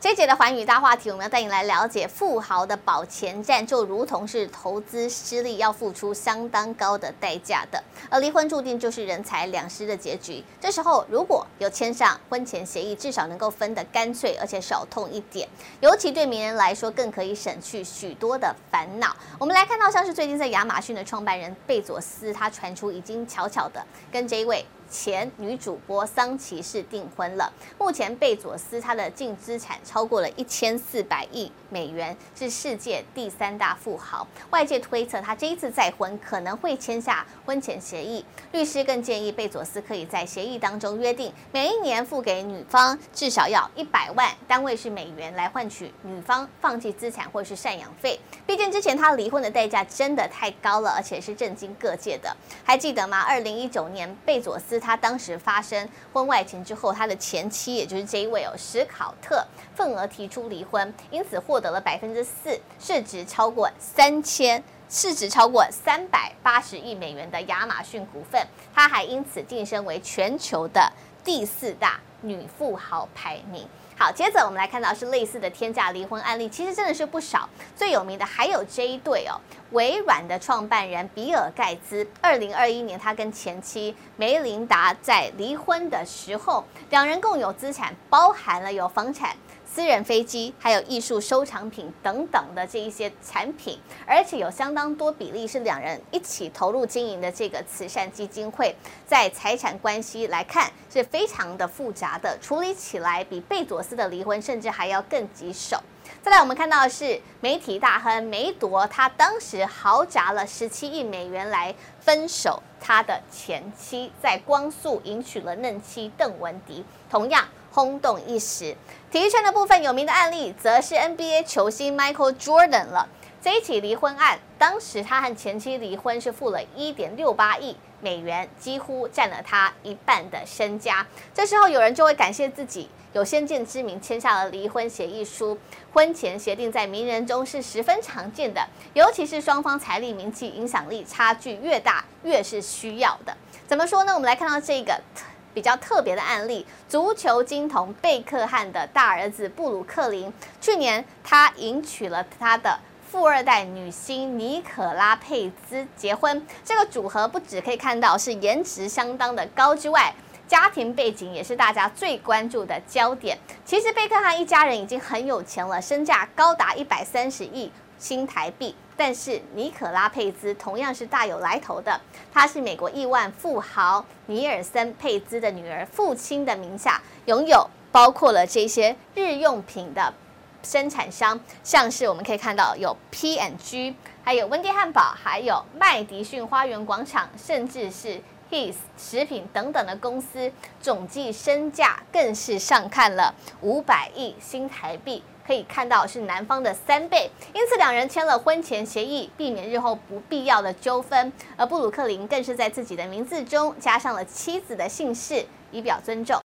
这节的寰宇大话题，我们要带你来了解富豪的保钱战，就如同是投资失利，要付出相当高的代价的。而离婚注定就是人财两失的结局。这时候如果有签上婚前协议，至少能够分得干脆，而且少痛一点。尤其对名人来说，更可以省去许多的烦恼。我们来看到，像是最近在亚马逊的创办人贝佐斯，他传出已经悄悄的跟这一位。前女主播桑琪士订婚了。目前贝佐斯他的净资产超过了一千四百亿美元，是世界第三大富豪。外界推测他这一次再婚可能会签下婚前协议。律师更建议贝佐斯可以在协议当中约定，每一年付给女方至少要一百万，单位是美元，来换取女方放弃资产或是赡养费。毕竟之前他离婚的代价真的太高了，而且是震惊各界的。还记得吗？二零一九年贝佐斯。他当时发生婚外情之后，他的前妻也就是这一位哦，史考特，份额提出离婚，因此获得了百分之四，市值超过三千，市值超过三百八十亿美元的亚马逊股份，他还因此晋升为全球的第四大女富豪排名。好，接着我们来看到是类似的天价离婚案例，其实真的是不少。最有名的还有这一对哦，微软的创办人比尔盖茨，二零二一年他跟前妻梅琳达在离婚的时候，两人共有资产包含了有房产。私人飞机，还有艺术收藏品等等的这一些产品，而且有相当多比例是两人一起投入经营的这个慈善基金会，在财产关系来看是非常的复杂的，处理起来比贝佐斯的离婚甚至还要更棘手。再来，我们看到的是媒体大亨梅铎，他当时豪掷了十七亿美元来分手他的前妻，在光速迎娶了嫩妻邓文迪，同样。轰动一时，体育圈的部分有名的案例，则是 NBA 球星 Michael Jordan 了。这一起离婚案，当时他和前妻离婚是付了一点六八亿美元，几乎占了他一半的身家。这时候有人就会感谢自己有先见之明，签下了离婚协议书。婚前协定在名人中是十分常见的，尤其是双方财力、名气、影响力差距越大，越是需要的。怎么说呢？我们来看到这个。比较特别的案例，足球金童贝克汉的大儿子布鲁克林，去年他迎娶了他的富二代女星尼可拉佩兹结婚。这个组合不只可以看到是颜值相当的高之外，家庭背景也是大家最关注的焦点。其实贝克汉一家人已经很有钱了，身价高达一百三十亿新台币。但是尼可拉佩兹同样是大有来头的，她是美国亿万富豪尼尔森佩兹的女儿，父亲的名下拥有包括了这些日用品的生产商，像是我们可以看到有 P&G，还有温蒂汉堡，还有麦迪逊花园广场，甚至是 His 食品等等的公司，总计身价更是上看了五百亿新台币。可以看到是男方的三倍，因此两人签了婚前协议，避免日后不必要的纠纷。而布鲁克林更是在自己的名字中加上了妻子的姓氏，以表尊重。